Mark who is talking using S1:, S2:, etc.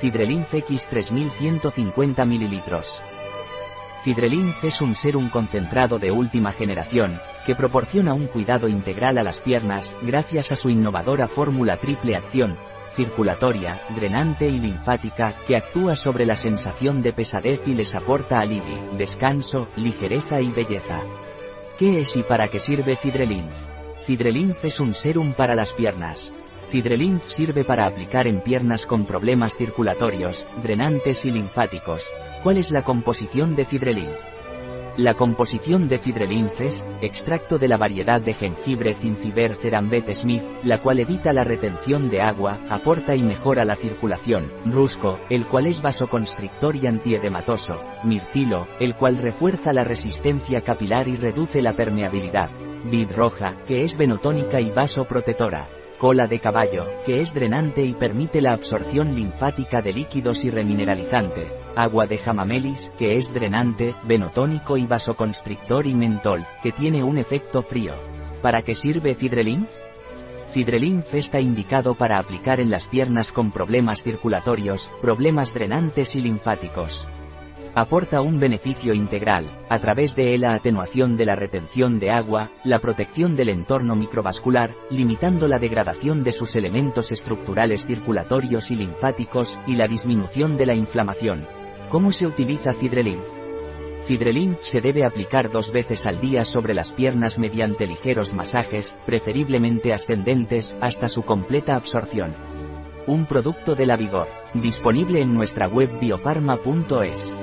S1: Fidrelinf X 3150 ml. Fidrelinf es un serum concentrado de última generación, que proporciona un cuidado integral a las piernas, gracias a su innovadora fórmula triple acción, circulatoria, drenante y linfática, que actúa sobre la sensación de pesadez y les aporta alivio, descanso, ligereza y belleza. ¿Qué es y para qué sirve Fidrelinf? Fidrelinf es un serum para las piernas. Fidrelinf sirve para aplicar en piernas con problemas circulatorios, drenantes y linfáticos. ¿Cuál es la composición de Fidrelinf? La composición de Fidrelinf es, extracto de la variedad de jengibre Cinciber cerambet smith, la cual evita la retención de agua, aporta y mejora la circulación, rusco, el cual es vasoconstrictor y antiedematoso, mirtilo, el cual refuerza la resistencia capilar y reduce la permeabilidad, vid roja, que es venotónica y vasoprotectora, cola de caballo, que es drenante y permite la absorción linfática de líquidos y remineralizante, agua de jamamelis, que es drenante, venotónico y vasoconstrictor y mentol, que tiene un efecto frío. ¿Para qué sirve Fidrelinf? Fidrelinf está indicado para aplicar en las piernas con problemas circulatorios, problemas drenantes y linfáticos. Aporta un beneficio integral, a través de la atenuación de la retención de agua, la protección del entorno microvascular, limitando la degradación de sus elementos estructurales circulatorios y linfáticos, y la disminución de la inflamación. ¿Cómo se utiliza Cidrelinf? Cidrelinf se debe aplicar dos veces al día sobre las piernas mediante ligeros masajes, preferiblemente ascendentes, hasta su completa absorción. Un producto de la Vigor, disponible en nuestra web biofarma.es.